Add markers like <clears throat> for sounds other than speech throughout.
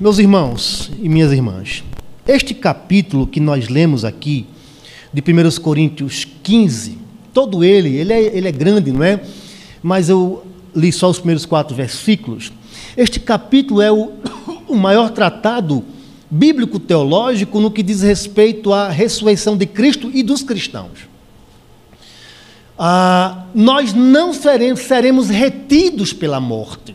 Meus irmãos e minhas irmãs, este capítulo que nós lemos aqui, de 1 Coríntios 15, todo ele, ele é, ele é grande, não é? Mas eu li só os primeiros quatro versículos. Este capítulo é o, <coughs> o maior tratado bíblico-teológico no que diz respeito à ressurreição de Cristo e dos cristãos. Ah, nós não seremos, seremos retidos pela morte.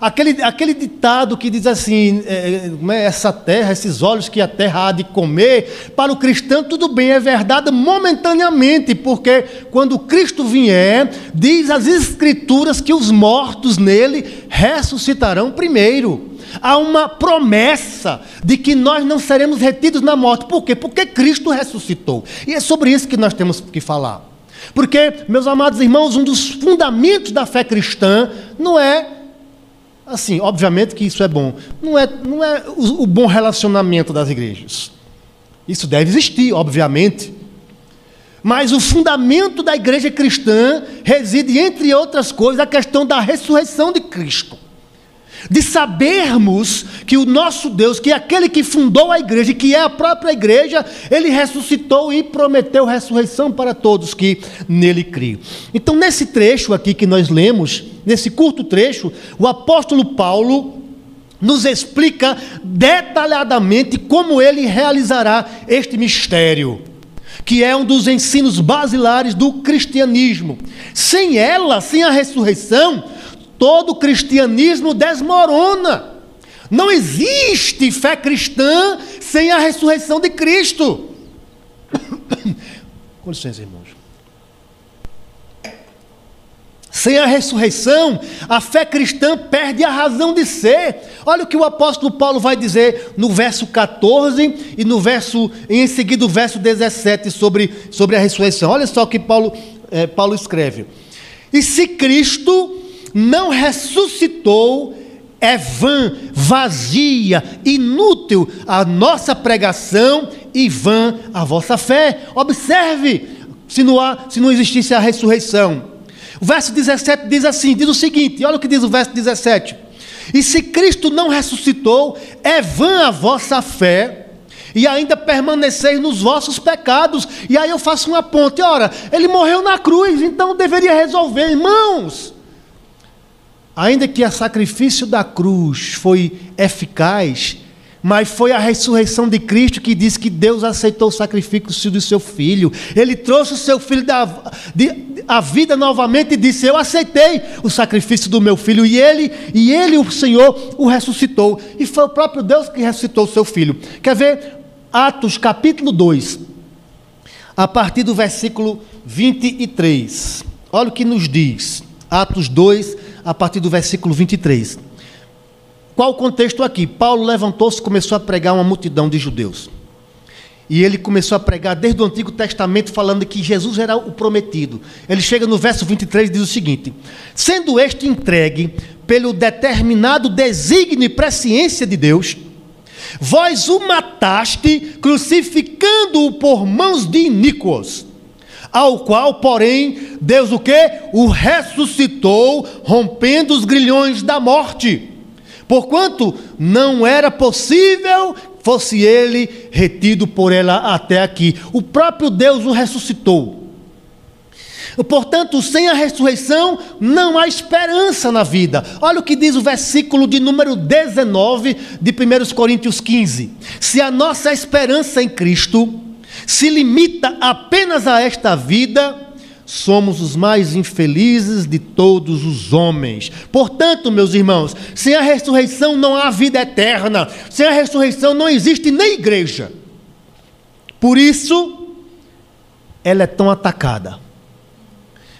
Aquele, aquele ditado que diz assim: é, é, essa terra, esses olhos que a terra há de comer, para o cristão tudo bem, é verdade momentaneamente, porque quando Cristo vier, diz as Escrituras que os mortos nele ressuscitarão primeiro. Há uma promessa de que nós não seremos retidos na morte. Por quê? Porque Cristo ressuscitou. E é sobre isso que nós temos que falar. Porque, meus amados irmãos, um dos fundamentos da fé cristã não é Assim, obviamente que isso é bom. Não é, não é o, o bom relacionamento das igrejas. Isso deve existir, obviamente. Mas o fundamento da igreja cristã reside, entre outras coisas, a questão da ressurreição de Cristo de sabermos que o nosso Deus, que é aquele que fundou a igreja, que é a própria igreja, ele ressuscitou e prometeu ressurreição para todos que nele criam. Então, nesse trecho aqui que nós lemos, nesse curto trecho, o apóstolo Paulo nos explica detalhadamente como ele realizará este mistério que é um dos ensinos basilares do cristianismo. Sem ela, sem a ressurreição, todo o cristianismo desmorona. Não existe fé cristã sem a ressurreição de Cristo. <coughs> Com licença, irmãos. Sem a ressurreição, a fé cristã perde a razão de ser. Olha o que o apóstolo Paulo vai dizer no verso 14 e no verso, em seguida, o verso 17 sobre, sobre a ressurreição. Olha só o que Paulo, é, Paulo escreve. E se Cristo não ressuscitou, é vã, vazia, inútil a nossa pregação e vã a vossa fé. Observe, se não, há, se não existisse a ressurreição. O verso 17 diz assim: diz o seguinte, olha o que diz o verso 17. E se Cristo não ressuscitou, é vã a vossa fé, e ainda permaneceis nos vossos pecados. E aí eu faço uma ponte: ora, ele morreu na cruz, então deveria resolver, irmãos. Ainda que o sacrifício da cruz foi eficaz, mas foi a ressurreição de Cristo que diz que Deus aceitou o sacrifício do seu filho. Ele trouxe o seu filho da, de, a vida novamente e disse: Eu aceitei o sacrifício do meu filho. E ele, e ele, o Senhor, o ressuscitou. E foi o próprio Deus que ressuscitou o seu filho. Quer ver? Atos capítulo 2, a partir do versículo 23. Olha o que nos diz. Atos 2, a partir do versículo 23. Qual o contexto aqui? Paulo levantou-se e começou a pregar uma multidão de judeus. E ele começou a pregar desde o Antigo Testamento, falando que Jesus era o prometido. Ele chega no verso 23 e diz o seguinte: Sendo este entregue pelo determinado desígnio e presciência de Deus, vós o mataste, crucificando-o por mãos de iníquos ao qual, porém, Deus o que? O ressuscitou, rompendo os grilhões da morte. Porquanto não era possível fosse ele retido por ela até aqui. O próprio Deus o ressuscitou. Portanto, sem a ressurreição não há esperança na vida. Olha o que diz o versículo de número 19 de 1 Coríntios 15. Se a nossa esperança em Cristo se limita apenas a esta vida, somos os mais infelizes de todos os homens. Portanto, meus irmãos, sem a ressurreição não há vida eterna, sem a ressurreição não existe nem igreja. Por isso, ela é tão atacada.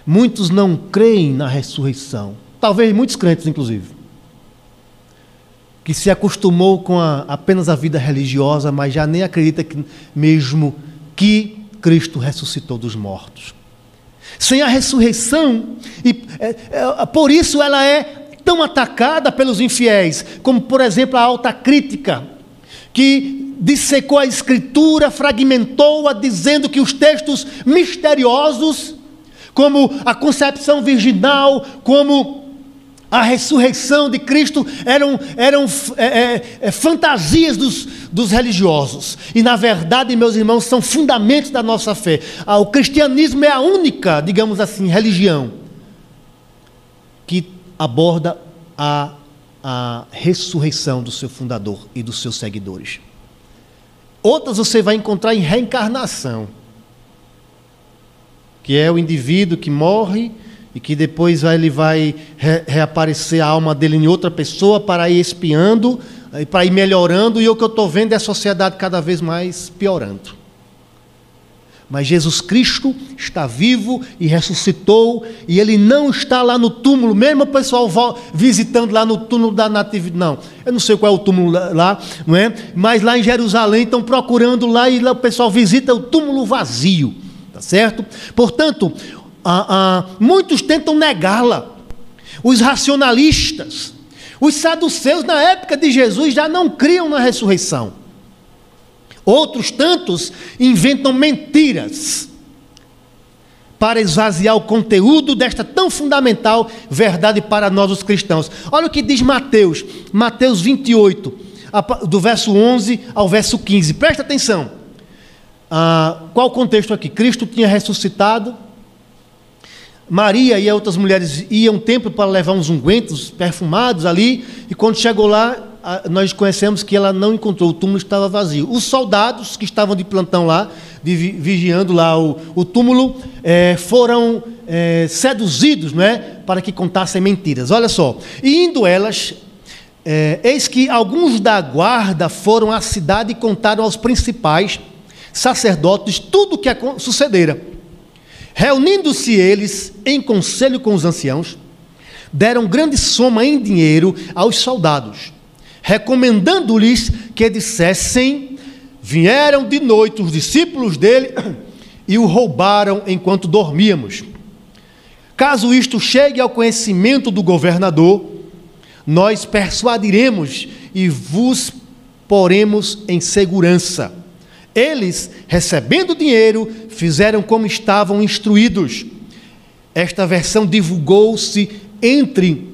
Muitos não creem na ressurreição, talvez muitos crentes, inclusive, que se acostumou com a, apenas a vida religiosa, mas já nem acredita que mesmo que Cristo ressuscitou dos mortos. Sem a ressurreição, e é, é, por isso ela é tão atacada pelos infiéis, como por exemplo a alta crítica, que dissecou a escritura, fragmentou-a, dizendo que os textos misteriosos, como a concepção virginal, como a ressurreição de Cristo eram, eram é, é, é, fantasias dos, dos religiosos. E, na verdade, meus irmãos, são fundamentos da nossa fé. Ah, o cristianismo é a única, digamos assim, religião que aborda a, a ressurreição do seu fundador e dos seus seguidores. Outras você vai encontrar em reencarnação, que é o indivíduo que morre e que depois ele vai re reaparecer a alma dele em outra pessoa para ir espiando, para ir melhorando, e o que eu estou vendo é a sociedade cada vez mais piorando. Mas Jesus Cristo está vivo e ressuscitou, e ele não está lá no túmulo, mesmo o pessoal visitando lá no túmulo da Natividade. Não, eu não sei qual é o túmulo lá, não é? Mas lá em Jerusalém estão procurando lá e lá o pessoal visita o túmulo vazio, tá certo? Portanto, ah, ah, muitos tentam negá-la. Os racionalistas, os saduceus na época de Jesus já não criam na ressurreição. Outros tantos inventam mentiras para esvaziar o conteúdo desta tão fundamental verdade para nós os cristãos. Olha o que diz Mateus, Mateus 28, do verso 11 ao verso 15. Presta atenção. Ah, qual o contexto aqui? Cristo tinha ressuscitado Maria e outras mulheres iam ao templo para levar uns ungüentos perfumados ali, e quando chegou lá, nós conhecemos que ela não encontrou, o túmulo estava vazio. Os soldados que estavam de plantão lá, de, vigiando lá o, o túmulo, é, foram é, seduzidos não é, para que contassem mentiras. Olha só, e indo elas, é, eis que alguns da guarda foram à cidade e contaram aos principais sacerdotes tudo o que sucedera. Reunindo-se eles em conselho com os anciãos, deram grande soma em dinheiro aos soldados, recomendando-lhes que dissessem: Vieram de noite os discípulos dele e o roubaram enquanto dormíamos. Caso isto chegue ao conhecimento do governador, nós persuadiremos e vos poremos em segurança. Eles, recebendo dinheiro, fizeram como estavam instruídos. Esta versão divulgou-se entre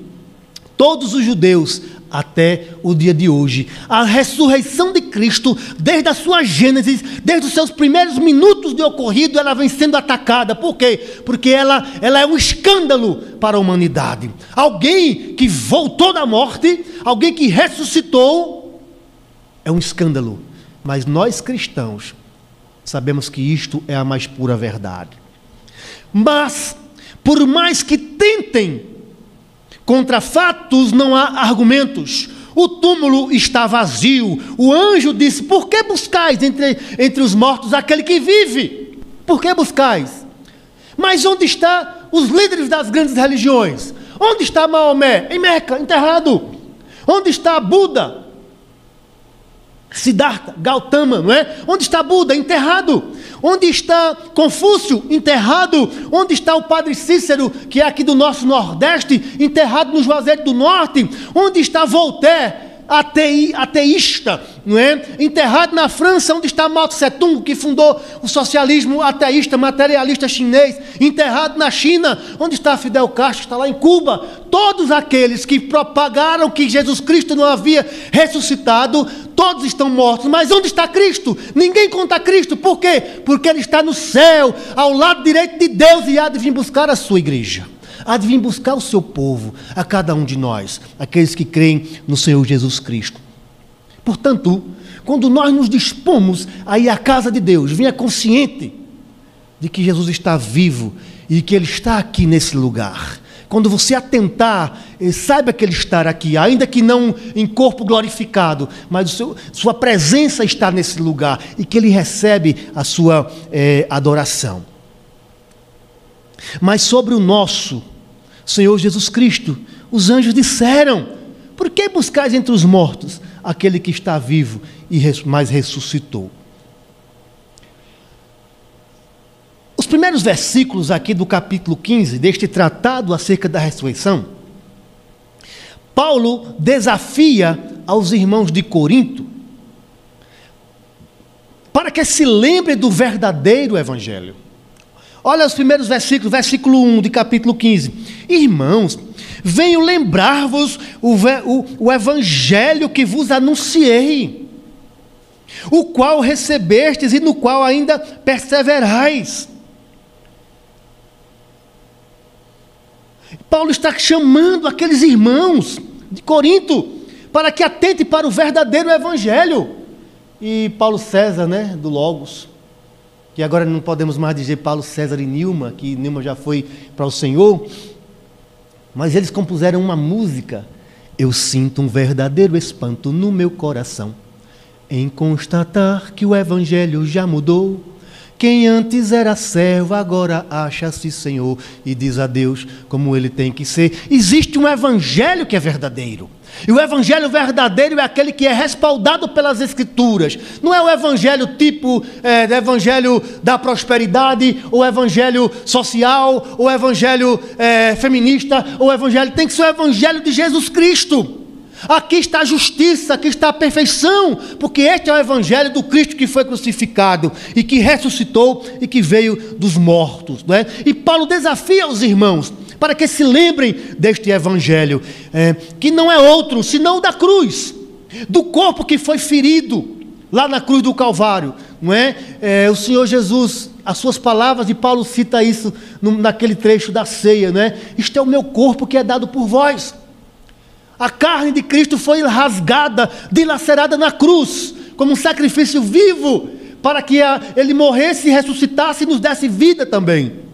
todos os judeus até o dia de hoje. A ressurreição de Cristo, desde a sua gênese, desde os seus primeiros minutos de ocorrido, ela vem sendo atacada. Por quê? Porque ela, ela é um escândalo para a humanidade. Alguém que voltou da morte, alguém que ressuscitou, é um escândalo mas nós cristãos sabemos que isto é a mais pura verdade. Mas, por mais que tentem, contra fatos não há argumentos. O túmulo está vazio. O anjo disse: Por que buscais entre, entre os mortos aquele que vive? Por que buscais? Mas onde estão os líderes das grandes religiões? Onde está Maomé? Em Meca, enterrado. Onde está Buda? Siddhartha, Gautama, não é? Onde está Buda? Enterrado. Onde está Confúcio? Enterrado. Onde está o Padre Cícero, que é aqui do nosso Nordeste, enterrado no Juazeiro do Norte? Onde está Voltaire? Atei, ateísta, não é? enterrado na França, onde está Mao Tse Tung, que fundou o socialismo ateísta, materialista chinês, enterrado na China, onde está Fidel Castro, está lá em Cuba. Todos aqueles que propagaram que Jesus Cristo não havia ressuscitado, todos estão mortos. Mas onde está Cristo? Ninguém conta Cristo. Por quê? Porque Ele está no céu, ao lado direito de Deus, e há de vir buscar a sua igreja há de vir buscar o seu povo, a cada um de nós, aqueles que creem no Senhor Jesus Cristo. Portanto, quando nós nos dispomos a ir à casa de Deus, venha consciente de que Jesus está vivo e que Ele está aqui nesse lugar. Quando você atentar, eh, saiba que Ele está aqui, ainda que não em corpo glorificado, mas seu, sua presença está nesse lugar e que Ele recebe a sua é, adoração. Mas sobre o nosso Senhor Jesus Cristo. Os anjos disseram: Por que buscais entre os mortos aquele que está vivo e mais ressuscitou? Os primeiros versículos aqui do capítulo 15 deste tratado acerca da ressurreição, Paulo desafia aos irmãos de Corinto para que se lembrem do verdadeiro evangelho. Olha os primeiros versículos, versículo 1 de capítulo 15. Irmãos, venho lembrar-vos o, o, o evangelho que vos anunciei, o qual recebestes e no qual ainda perseverais. Paulo está chamando aqueles irmãos de Corinto para que atente para o verdadeiro evangelho. E Paulo César, né, do Logos, que agora não podemos mais dizer Paulo César e Nilma, que Nilma já foi para o Senhor, mas eles compuseram uma música. Eu sinto um verdadeiro espanto no meu coração em constatar que o evangelho já mudou. Quem antes era servo, agora acha-se Senhor e diz a Deus como ele tem que ser. Existe um evangelho que é verdadeiro. E o evangelho verdadeiro é aquele que é respaldado pelas Escrituras. Não é o evangelho tipo é, evangelho da prosperidade, ou evangelho social, ou evangelho é, feminista, ou evangelho. Tem que ser o evangelho de Jesus Cristo. Aqui está a justiça, aqui está a perfeição, porque este é o evangelho do Cristo que foi crucificado e que ressuscitou e que veio dos mortos. Não é? E Paulo desafia os irmãos para que se lembrem deste Evangelho, é, que não é outro senão da cruz, do corpo que foi ferido lá na cruz do Calvário, não é? é o Senhor Jesus, as suas palavras, e Paulo cita isso no, naquele trecho da ceia, não é? Isto é o meu corpo que é dado por vós. A carne de Cristo foi rasgada, dilacerada na cruz, como um sacrifício vivo, para que a, ele morresse, ressuscitasse e nos desse vida também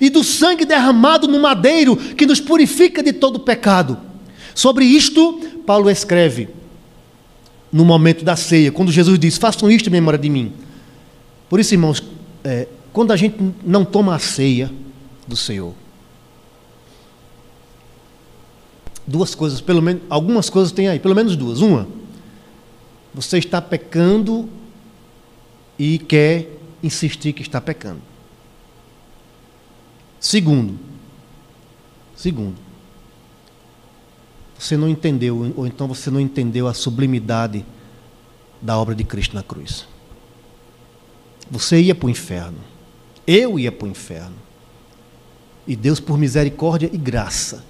e do sangue derramado no madeiro que nos purifica de todo pecado. Sobre isto, Paulo escreve no momento da ceia, quando Jesus diz: Façam isto em memória de mim. Por isso, irmãos, é, quando a gente não toma a ceia do Senhor, duas coisas, pelo menos, algumas coisas tem aí, pelo menos duas. Uma, você está pecando e quer insistir que está pecando. Segundo, segundo, você não entendeu, ou então você não entendeu a sublimidade da obra de Cristo na cruz. Você ia para o inferno, eu ia para o inferno, e Deus, por misericórdia e graça,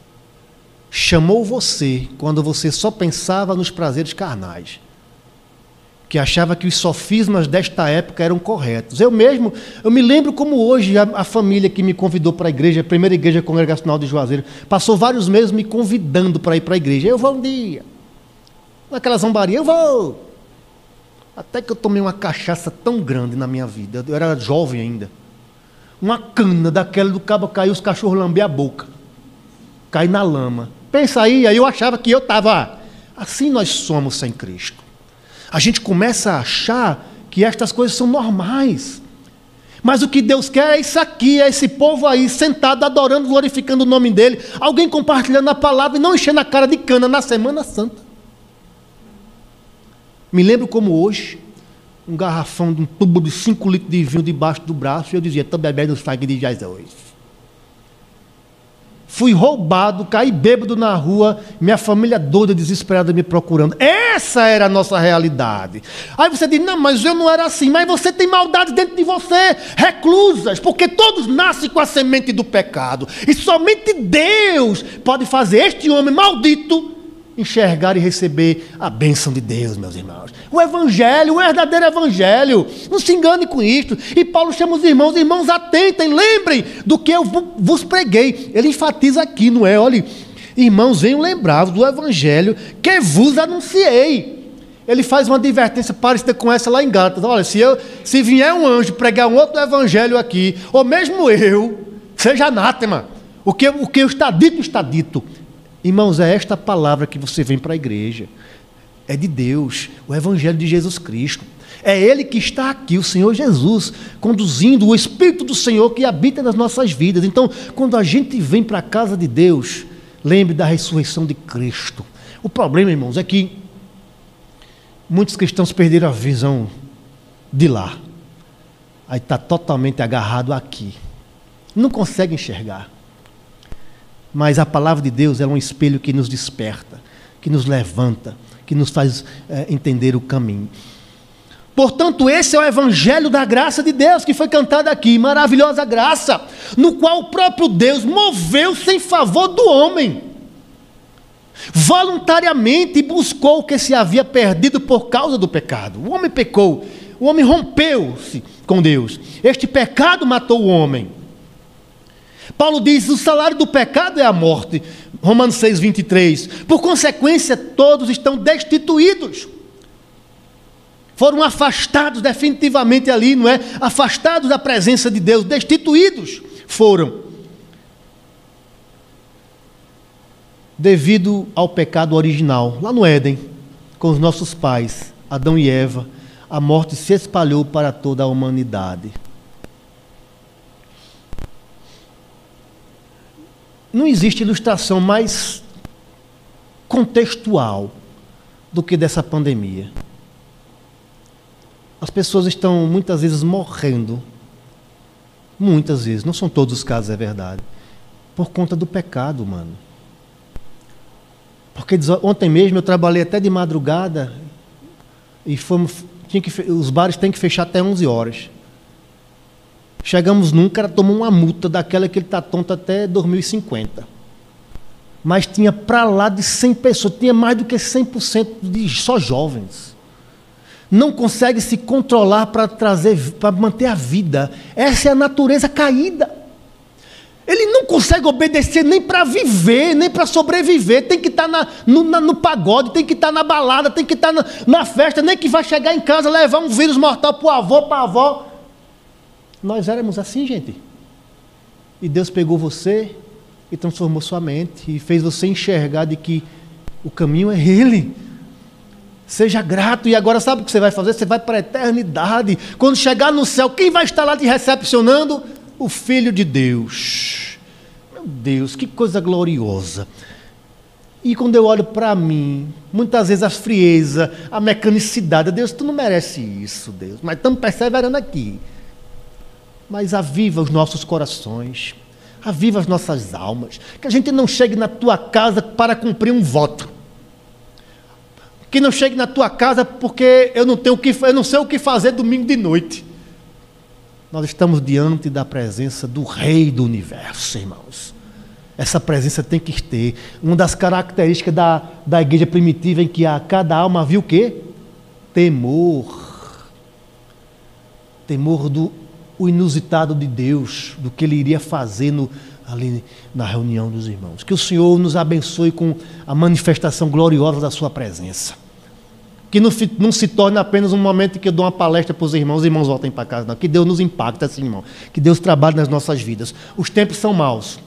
chamou você quando você só pensava nos prazeres carnais que achava que os sofismas desta época eram corretos. Eu mesmo, eu me lembro como hoje a, a família que me convidou para a igreja, a primeira igreja congregacional de Juazeiro, passou vários meses me convidando para ir para a igreja. Eu vou um dia. Naquela zombaria, eu vou. Até que eu tomei uma cachaça tão grande na minha vida, eu era jovem ainda. Uma cana daquela do cabo caiu, os cachorros lambiam a boca. Cai na lama. Pensa aí, aí eu achava que eu estava. Assim nós somos sem Cristo a gente começa a achar que estas coisas são normais. Mas o que Deus quer é isso aqui, é esse povo aí sentado, adorando, glorificando o nome dele, alguém compartilhando a palavra e não enchendo a cara de cana na Semana Santa. Me lembro como hoje, um garrafão de um tubo de 5 litros de vinho debaixo do braço, e eu dizia, estou bebendo sangue de Jesus fui roubado, caí bêbado na rua, minha família doida, desesperada me procurando. Essa era a nossa realidade. Aí você diz: não, mas eu não era assim. Mas você tem maldade dentro de você, reclusas, porque todos nascem com a semente do pecado. E somente Deus pode fazer este homem maldito enxergar e receber a bênção de Deus, meus irmãos. O Evangelho, o verdadeiro Evangelho. Não se engane com isto. E Paulo chama os irmãos, irmãos, atentem, lembrem do que eu vos preguei. Ele enfatiza aqui, não é? Olhe, irmãos, venham lembrar do Evangelho que vos anunciei. Ele faz uma advertência parecida com essa lá em Gálatas. Olha, se, eu, se vier um anjo pregar um outro evangelho aqui, ou mesmo eu, seja anátema. O que, o que está dito, está dito. Irmãos, é esta palavra que você vem para a igreja. É de Deus, o Evangelho de Jesus Cristo. É Ele que está aqui, o Senhor Jesus, conduzindo o Espírito do Senhor que habita nas nossas vidas. Então, quando a gente vem para a casa de Deus, lembre da ressurreição de Cristo. O problema, irmãos, é que muitos cristãos perderam a visão de lá. Aí está totalmente agarrado aqui. Não consegue enxergar. Mas a palavra de Deus é um espelho que nos desperta, que nos levanta, que nos faz é, entender o caminho. Portanto, esse é o evangelho da graça de Deus que foi cantado aqui, maravilhosa graça, no qual o próprio Deus moveu-se em favor do homem. Voluntariamente buscou o que se havia perdido por causa do pecado. O homem pecou, o homem rompeu-se com Deus. Este pecado matou o homem. Paulo diz: o salário do pecado é a morte. Romanos 6, 23. Por consequência, todos estão destituídos. Foram afastados definitivamente ali, não é? Afastados da presença de Deus, destituídos foram. Devido ao pecado original, lá no Éden, com os nossos pais, Adão e Eva, a morte se espalhou para toda a humanidade. Não existe ilustração mais contextual do que dessa pandemia. As pessoas estão muitas vezes morrendo, muitas vezes, não são todos os casos, é verdade, por conta do pecado humano. Porque ontem mesmo eu trabalhei até de madrugada e fomos, que, os bares têm que fechar até 11 horas. Chegamos o cara tomou uma multa daquela que ele está tonto até 2050. Mas tinha para lá de 100 pessoas, tinha mais do que 100% de só jovens. Não consegue se controlar para trazer, para manter a vida. Essa é a natureza caída. Ele não consegue obedecer nem para viver, nem para sobreviver. Tem que estar tá no, no, pagode, tem que estar tá na balada, tem que estar tá na, na, festa, nem que vai chegar em casa levar um vírus mortal para o avô, para a avó. Nós éramos assim, gente. E Deus pegou você e transformou sua mente e fez você enxergar de que o caminho é Ele. Seja grato e agora sabe o que você vai fazer? Você vai para a eternidade. Quando chegar no céu, quem vai estar lá te recepcionando? O Filho de Deus. Meu Deus, que coisa gloriosa. E quando eu olho para mim, muitas vezes a frieza, a mecanicidade, Deus, tu não merece isso, Deus, mas estamos perseverando aqui mas aviva os nossos corações, aviva as nossas almas, que a gente não chegue na tua casa para cumprir um voto. Que não chegue na tua casa porque eu não tenho que, eu não sei o que fazer domingo de noite. Nós estamos diante da presença do Rei do Universo, irmãos. Essa presença tem que ter. Uma das características da, da igreja primitiva em que a cada alma viu o quê? Temor. Temor do o inusitado de Deus, do que Ele iria fazer no, ali na reunião dos irmãos. Que o Senhor nos abençoe com a manifestação gloriosa da Sua presença. Que não, não se torne apenas um momento em que eu dou uma palestra para os irmãos, os irmãos voltem para casa, não. Que Deus nos impacte assim, irmão. Que Deus trabalhe nas nossas vidas. Os tempos são maus.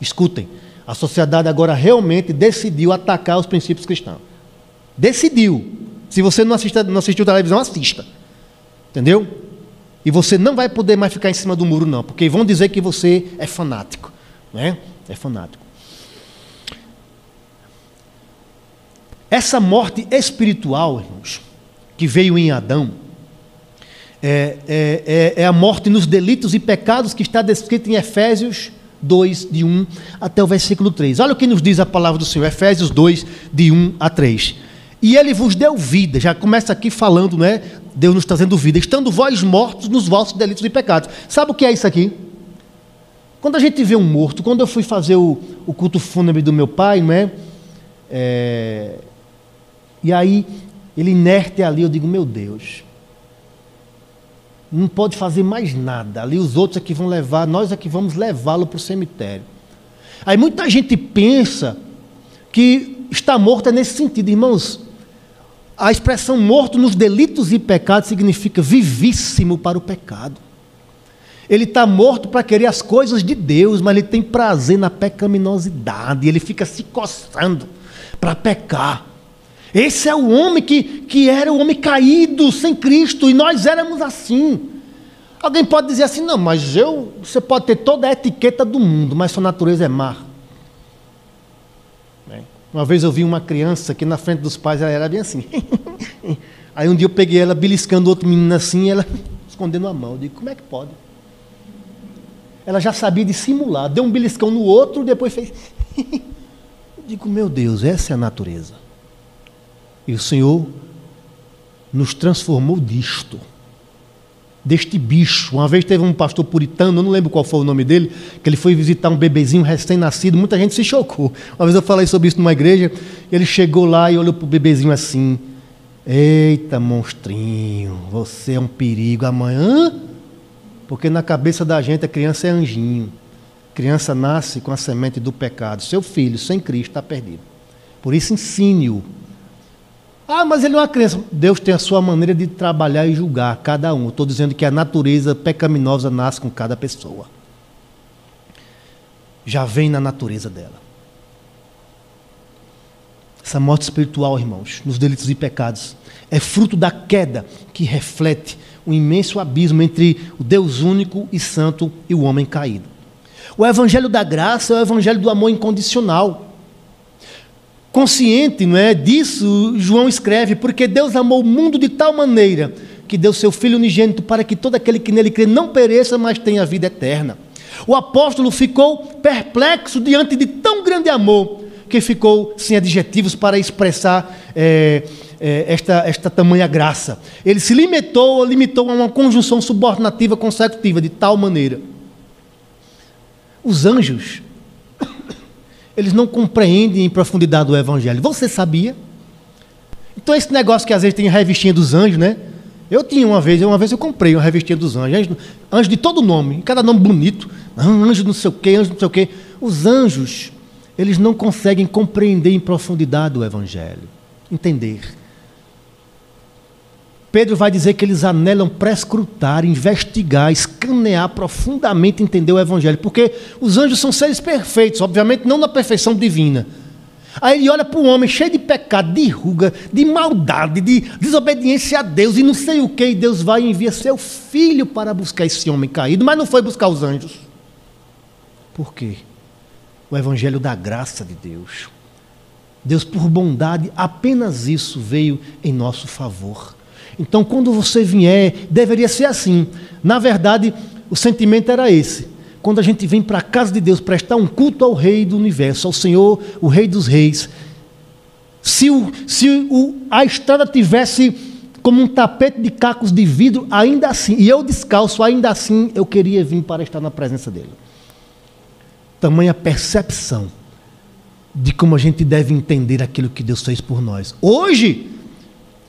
Escutem, a sociedade agora realmente decidiu atacar os princípios cristãos. Decidiu. Se você não, assista, não assistiu televisão, assista. Entendeu? E você não vai poder mais ficar em cima do muro, não, porque vão dizer que você é fanático. Né? É fanático. Essa morte espiritual, irmãos, que veio em Adão, é, é, é, é, a morte nos delitos e pecados que está descrito em Efésios 2, de 1 até o versículo 3. Olha o que nos diz a palavra do Senhor, Efésios 2, de 1 a 3. E ele vos deu vida, já começa aqui falando, né, Deus nos trazendo vida, estando vós mortos nos vossos delitos e pecados. Sabe o que é isso aqui? Quando a gente vê um morto, quando eu fui fazer o, o culto fúnebre do meu pai, não é? é? E aí, ele inerte ali, eu digo, meu Deus, não pode fazer mais nada. Ali os outros é que vão levar, nós é que vamos levá-lo para o cemitério. Aí muita gente pensa que está morto é nesse sentido, irmãos a expressão morto nos delitos e pecados significa vivíssimo para o pecado. Ele está morto para querer as coisas de Deus, mas ele tem prazer na pecaminosidade, ele fica se coçando para pecar. Esse é o homem que, que era o homem caído, sem Cristo, e nós éramos assim. Alguém pode dizer assim, não, mas eu, você pode ter toda a etiqueta do mundo, mas sua natureza é má. Uma vez eu vi uma criança que na frente dos pais ela era bem assim. <laughs> Aí um dia eu peguei ela beliscando outro menino assim, e ela <laughs> escondendo a mão. Eu digo, como é que pode? Ela já sabia dissimular, deu um beliscão no outro, depois fez. <laughs> eu digo, meu Deus, essa é a natureza. E o Senhor nos transformou disto. Deste bicho. Uma vez teve um pastor puritano, eu não lembro qual foi o nome dele, que ele foi visitar um bebezinho recém-nascido, muita gente se chocou. Uma vez eu falei sobre isso numa igreja, ele chegou lá e olhou para o bebezinho assim: Eita, monstrinho, você é um perigo amanhã. Porque na cabeça da gente a criança é anjinho. Criança nasce com a semente do pecado. Seu filho, sem Cristo, está perdido. Por isso, ensine-o ah, mas ele é uma criança. Deus tem a sua maneira de trabalhar e julgar cada um. Estou dizendo que a natureza pecaminosa nasce com cada pessoa. Já vem na natureza dela. Essa morte espiritual, irmãos, nos delitos e pecados, é fruto da queda que reflete o imenso abismo entre o Deus único e santo e o homem caído. O evangelho da graça é o evangelho do amor incondicional. Consciente não é, disso, João escreve, porque Deus amou o mundo de tal maneira que deu seu Filho unigênito para que todo aquele que nele crê não pereça, mas tenha vida eterna. O apóstolo ficou perplexo diante de tão grande amor que ficou sem adjetivos para expressar é, é, esta, esta tamanha graça. Ele se limitou, limitou a uma conjunção subordinativa consecutiva de tal maneira. Os anjos eles não compreendem em profundidade o Evangelho. Você sabia? Então, esse negócio que às vezes tem a revistinha dos anjos, né? Eu tinha uma vez, uma vez eu comprei uma revistinha dos anjos, anjo, anjo de todo nome, cada nome bonito, anjo não sei o quê, anjo não sei o quê. Os anjos, eles não conseguem compreender em profundidade o Evangelho, entender. Pedro vai dizer que eles anelam prescrutar, investigar, escanear profundamente, entender o Evangelho, porque os anjos são seres perfeitos, obviamente não na perfeição divina. Aí ele olha para o homem cheio de pecado, de ruga, de maldade, de desobediência a Deus e não sei o que, e Deus vai e envia seu filho para buscar esse homem caído, mas não foi buscar os anjos. Por quê? O Evangelho da graça de Deus. Deus, por bondade, apenas isso veio em nosso favor. Então, quando você vier, deveria ser assim. Na verdade, o sentimento era esse. Quando a gente vem para a casa de Deus prestar um culto ao Rei do universo, ao Senhor, o Rei dos Reis, se, o, se o, a estrada tivesse como um tapete de cacos de vidro, ainda assim, e eu descalço, ainda assim, eu queria vir para estar na presença dele. Tamanha percepção de como a gente deve entender aquilo que Deus fez por nós. Hoje,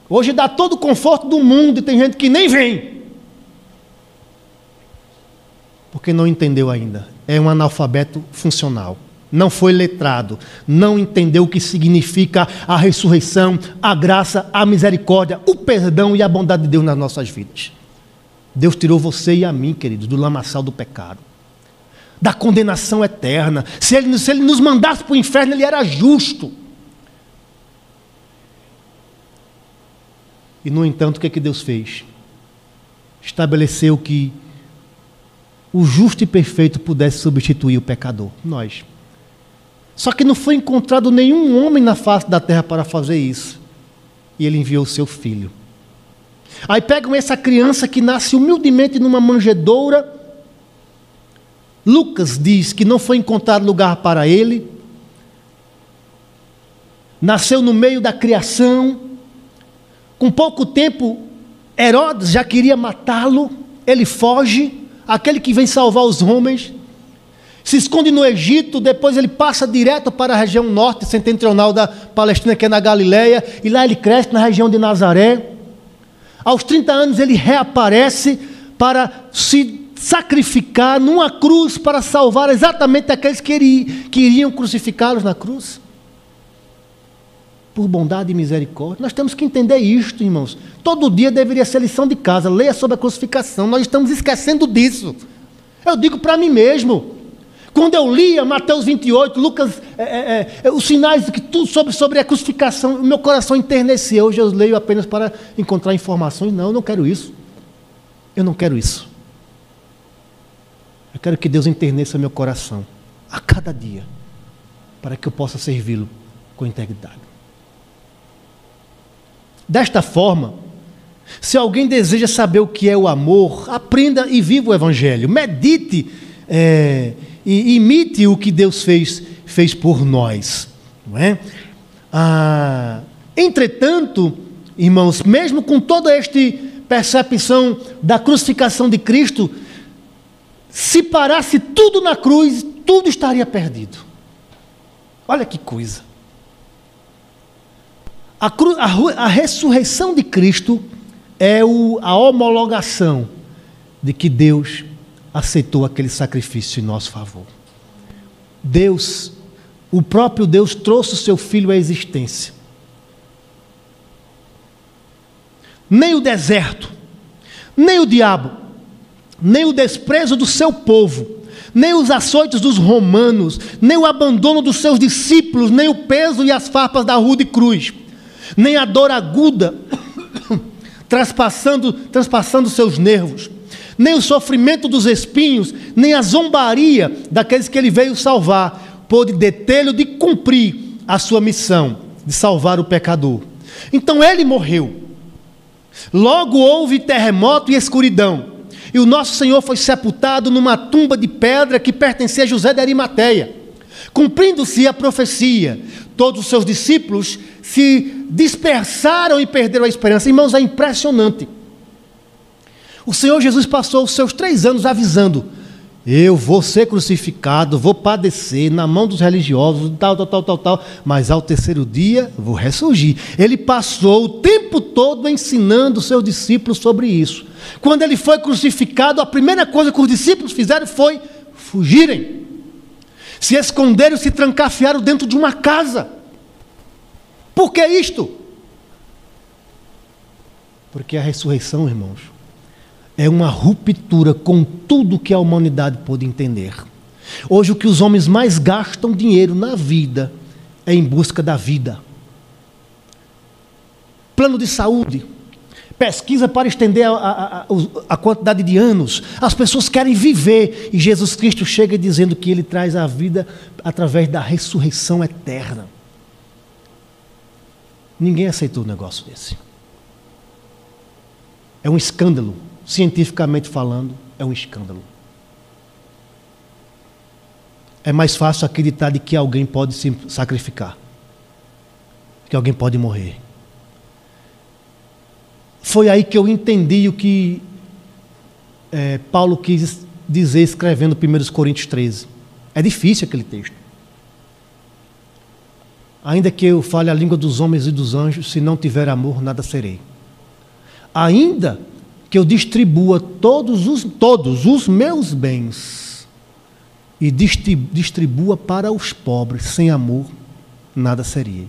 Hoje dá todo o conforto do mundo e tem gente que nem vem. Porque não entendeu ainda. É um analfabeto funcional. Não foi letrado. Não entendeu o que significa a ressurreição, a graça, a misericórdia, o perdão e a bondade de Deus nas nossas vidas. Deus tirou você e a mim, queridos, do lamaçal do pecado, da condenação eterna. Se ele, se ele nos mandasse para o inferno, ele era justo. E, no entanto, o que, é que Deus fez? Estabeleceu que o justo e perfeito pudesse substituir o pecador, nós. Só que não foi encontrado nenhum homem na face da terra para fazer isso. E ele enviou o seu filho. Aí pegam essa criança que nasce humildemente numa manjedoura. Lucas diz que não foi encontrado lugar para ele. Nasceu no meio da criação, com pouco tempo, Herodes já queria matá-lo, ele foge, aquele que vem salvar os homens, se esconde no Egito, depois ele passa direto para a região norte setentrional da Palestina, que é na Galileia, e lá ele cresce na região de Nazaré. Aos 30 anos ele reaparece para se sacrificar numa cruz para salvar exatamente aqueles que iriam crucificá-los na cruz por bondade e misericórdia. Nós temos que entender isto, irmãos. Todo dia deveria ser lição de casa. Leia sobre a crucificação. Nós estamos esquecendo disso. Eu digo para mim mesmo. Quando eu lia Mateus 28, Lucas, é, é, é, os sinais que tudo sobre, sobre a crucificação, o meu coração enterneceu. Hoje eu leio apenas para encontrar informações. Não, eu não quero isso. Eu não quero isso. Eu quero que Deus enterneça meu coração a cada dia, para que eu possa servi-lo com integridade. Desta forma, se alguém deseja saber o que é o amor, aprenda e viva o Evangelho. Medite é, e imite o que Deus fez, fez por nós. Não é? Ah, entretanto, irmãos, mesmo com todo este percepção da crucificação de Cristo, se parasse tudo na cruz, tudo estaria perdido. Olha que coisa. A, cru, a, a ressurreição de Cristo é o, a homologação de que Deus aceitou aquele sacrifício em nosso favor. Deus, o próprio Deus trouxe o seu filho à existência. Nem o deserto, nem o diabo, nem o desprezo do seu povo, nem os açoites dos romanos, nem o abandono dos seus discípulos, nem o peso e as farpas da rude cruz, nem a dor aguda transpassando, transpassando seus nervos, nem o sofrimento dos espinhos, nem a zombaria daqueles que ele veio salvar, pôde detê-lo de cumprir a sua missão de salvar o pecador. Então ele morreu. Logo houve terremoto e escuridão. E o nosso Senhor foi sepultado numa tumba de pedra que pertencia a José de Arimateia. Cumprindo-se a profecia, todos os seus discípulos se dispersaram e perderam a esperança. Irmãos, é impressionante. O Senhor Jesus passou os seus três anos avisando: eu vou ser crucificado, vou padecer na mão dos religiosos, tal, tal, tal, tal, tal, mas ao terceiro dia vou ressurgir. Ele passou o tempo todo ensinando seus discípulos sobre isso. Quando ele foi crucificado, a primeira coisa que os discípulos fizeram foi fugirem. Se esconderam, se trancafiaram dentro de uma casa. Por que isto? Porque a ressurreição, irmãos, é uma ruptura com tudo que a humanidade pôde entender. Hoje, o que os homens mais gastam dinheiro na vida é em busca da vida. Plano de saúde, pesquisa para estender a, a, a, a, quantidade de anos. As pessoas querem viver e Jesus Cristo chega dizendo que Ele traz a vida através da ressurreição eterna. Ninguém aceitou um negócio desse. É um escândalo cientificamente falando, é um escândalo. É mais fácil acreditar de que alguém pode se sacrificar, que alguém pode morrer. Foi aí que eu entendi o que é, Paulo quis dizer escrevendo 1 Coríntios 13. É difícil aquele texto. Ainda que eu fale a língua dos homens e dos anjos, se não tiver amor, nada serei. Ainda que eu distribua todos os, todos os meus bens e distribua para os pobres, sem amor, nada seria.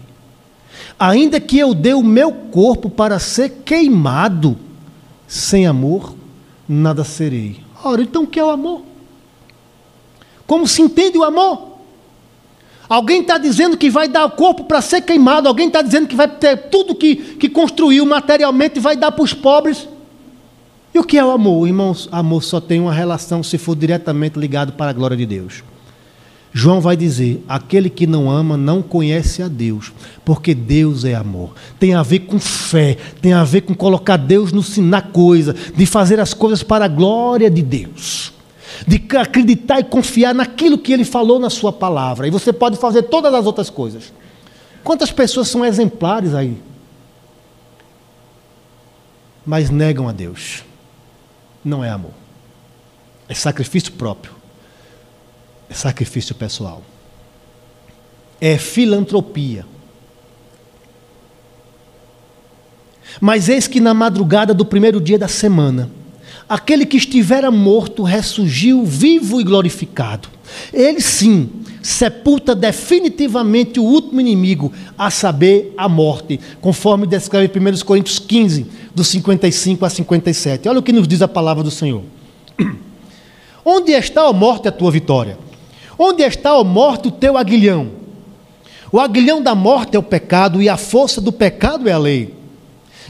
Ainda que eu dê o meu corpo para ser queimado, sem amor, nada serei. Ora, então o que é o amor? Como se entende o amor? Alguém está dizendo que vai dar o corpo para ser queimado, alguém está dizendo que vai ter tudo que, que construiu materialmente vai dar para os pobres. E o que é o amor? Irmãos, amor só tem uma relação se for diretamente ligado para a glória de Deus. João vai dizer: aquele que não ama não conhece a Deus, porque Deus é amor. Tem a ver com fé, tem a ver com colocar Deus no, na coisa, de fazer as coisas para a glória de Deus, de acreditar e confiar naquilo que Ele falou na Sua palavra. E você pode fazer todas as outras coisas. Quantas pessoas são exemplares aí? Mas negam a Deus não é amor. É sacrifício próprio. É sacrifício pessoal. É filantropia. Mas eis que na madrugada do primeiro dia da semana, aquele que estivera morto ressurgiu vivo e glorificado. Ele sim sepulta definitivamente o último inimigo, a saber, a morte, conforme descreve 1 Coríntios 15, dos 55 a 57. Olha o que nos diz a palavra do Senhor. <clears throat> Onde está a morte a tua vitória? Onde está a morte o teu aguilhão? O aguilhão da morte é o pecado e a força do pecado é a lei.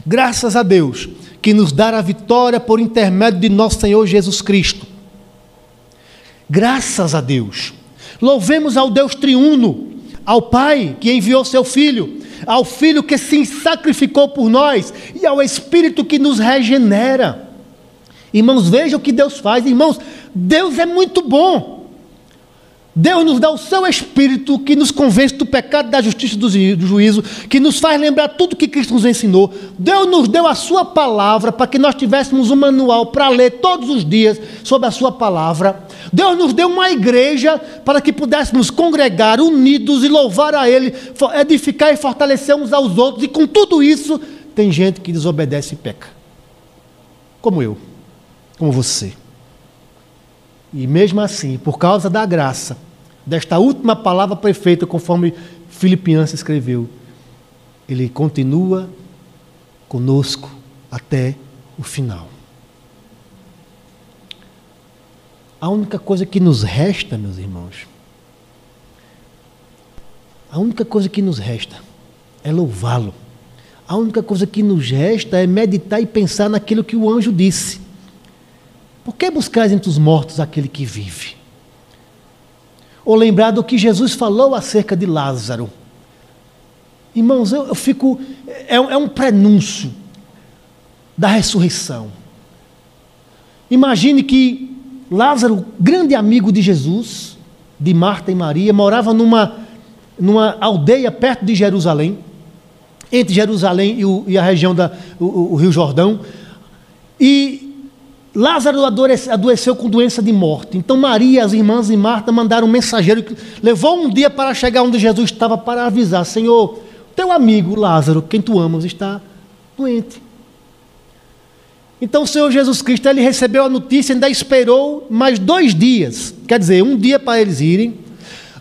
Graças a Deus que nos dá a vitória por intermédio de nosso Senhor Jesus Cristo. Graças a Deus. Louvemos ao Deus triuno, ao Pai que enviou seu Filho, ao Filho que se sacrificou por nós e ao Espírito que nos regenera. Irmãos, vejam o que Deus faz. Irmãos, Deus é muito bom. Deus nos dá o seu Espírito que nos convence do pecado, da justiça e do juízo, que nos faz lembrar tudo que Cristo nos ensinou. Deus nos deu a sua palavra para que nós tivéssemos um manual para ler todos os dias sobre a sua palavra. Deus nos deu uma igreja para que pudéssemos congregar unidos e louvar a Ele, edificar e fortalecer uns aos outros. E com tudo isso, tem gente que desobedece e peca. Como eu, como você. E mesmo assim, por causa da graça, desta última palavra perfeita, conforme Filipiança escreveu, ele continua conosco até o final. A única coisa que nos resta, meus irmãos, a única coisa que nos resta é louvá-lo. A única coisa que nos resta é meditar e pensar naquilo que o anjo disse. Por que buscais entre os mortos aquele que vive? Ou lembrar do que Jesus falou acerca de Lázaro. Irmãos, eu, eu fico. É, é um prenúncio da ressurreição. Imagine que Lázaro, grande amigo de Jesus, de Marta e Maria, morava numa, numa aldeia perto de Jerusalém, entre Jerusalém e, o, e a região do Rio Jordão. E Lázaro adoeceu com doença de morte. Então Maria, as irmãs e Marta mandaram um mensageiro que levou um dia para chegar onde Jesus estava para avisar: Senhor, teu amigo Lázaro, quem tu amas, está doente. Então o Senhor Jesus Cristo ele recebeu a notícia, ainda esperou mais dois dias. Quer dizer, um dia para eles irem.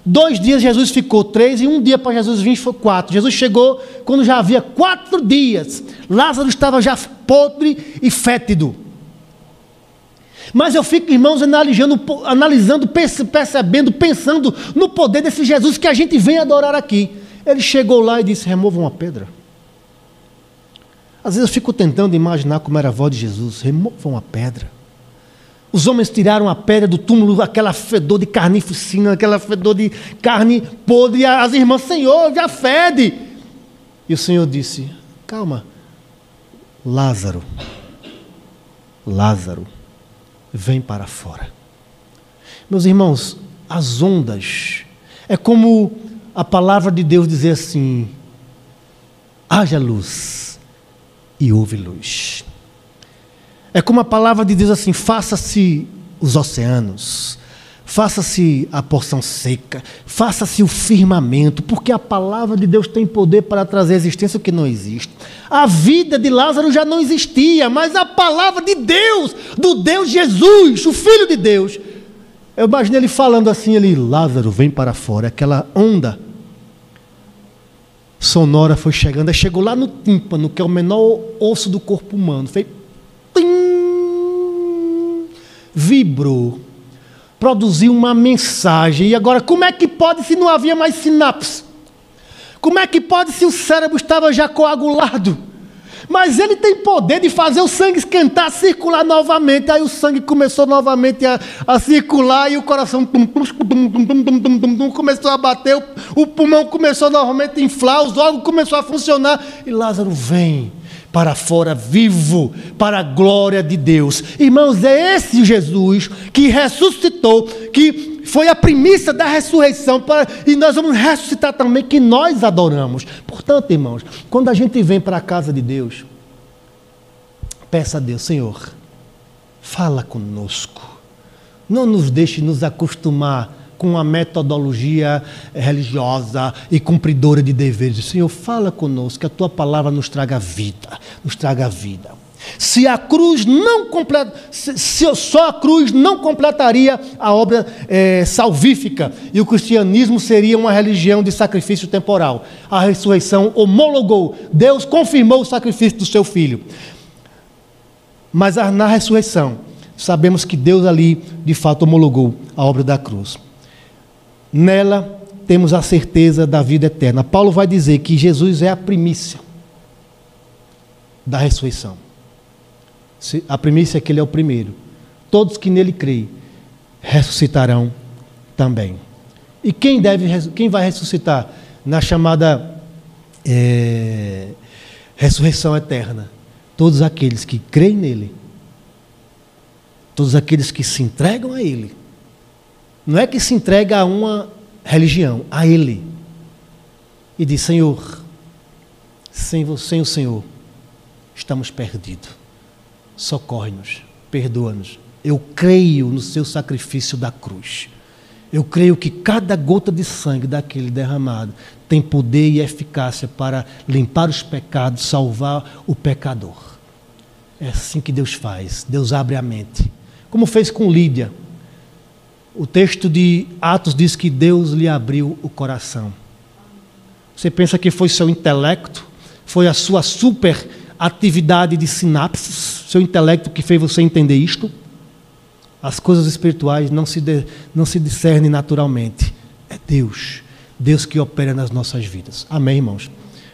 Dois dias Jesus ficou três e um dia para Jesus vir foi quatro. Jesus chegou quando já havia quatro dias. Lázaro estava já podre e fétido. Mas eu fico, irmãos, analisando, analisando, percebendo, pensando no poder desse Jesus que a gente vem adorar aqui. Ele chegou lá e disse: remova uma pedra. Às vezes eu fico tentando imaginar como era a voz de Jesus: remova uma pedra. Os homens tiraram a pedra do túmulo, aquela fedor de carnificina, aquela fedor de carne podre. E as irmãs, Senhor, já fede. E o Senhor disse: Calma, Lázaro, Lázaro, vem para fora. Meus irmãos, as ondas, é como a palavra de Deus dizer assim: haja luz e houve luz. É como a palavra de Deus assim: faça-se os oceanos, faça-se a porção seca, faça-se o firmamento, porque a palavra de Deus tem poder para trazer existência que não existe. A vida de Lázaro já não existia, mas a palavra de Deus, do Deus Jesus, o Filho de Deus. Eu imaginei ele falando assim ali, Lázaro, vem para fora, aquela onda sonora foi chegando, aí chegou lá no tímpano, que é o menor osso do corpo humano, fez vibrou produzir uma mensagem. E agora, como é que pode se não havia mais sinapse? Como é que pode se o cérebro estava já coagulado? Mas ele tem poder de fazer o sangue esquentar, circular novamente. Aí o sangue começou novamente a, a circular e o coração começou a bater, o, o pulmão começou novamente a inflar, os órgãos começaram a funcionar. E Lázaro vem para fora vivo, para a glória de Deus. Irmãos, é esse Jesus que ressuscitou, que foi a primícia da ressurreição, para, e nós vamos ressuscitar também, que nós adoramos. Portanto, irmãos, quando a gente vem para a casa de Deus, peça a Deus, Senhor, fala conosco, não nos deixe nos acostumar com uma metodologia religiosa e cumpridora de deveres. Senhor, fala conosco, que a tua palavra nos traga vida, nos traga vida. Se a cruz não completa, se, se só a cruz não completaria a obra é, salvífica e o cristianismo seria uma religião de sacrifício temporal. A ressurreição homologou, Deus confirmou o sacrifício do seu filho. Mas na ressurreição, sabemos que Deus ali de fato homologou a obra da cruz. Nela temos a certeza da vida eterna. Paulo vai dizer que Jesus é a primícia da ressurreição. A primícia é que ele é o primeiro. Todos que nele creem ressuscitarão também. E quem deve, quem vai ressuscitar na chamada é, ressurreição eterna? Todos aqueles que creem nele, todos aqueles que se entregam a ele Não é que se entrega a uma religião, a Ele. E diz: Senhor, sem você, sem o Senhor, estamos perdidos. Socorre-nos, perdoa-nos. Eu creio no seu sacrifício da cruz. Eu creio que cada gota de sangue daquele derramado tem poder e eficácia para limpar os pecados, salvar o pecador. É assim que Deus faz. Deus abre a mente. Como fez com Lídia. O texto de Atos diz que Deus lhe abriu o coração. Você pensa que foi seu intelecto? Foi a sua super atividade de sinapses? Seu intelecto que fez você entender isto? As coisas espirituais não se, de, não se discernem naturalmente. É Deus. Deus que opera nas nossas vidas. Amém, irmãos?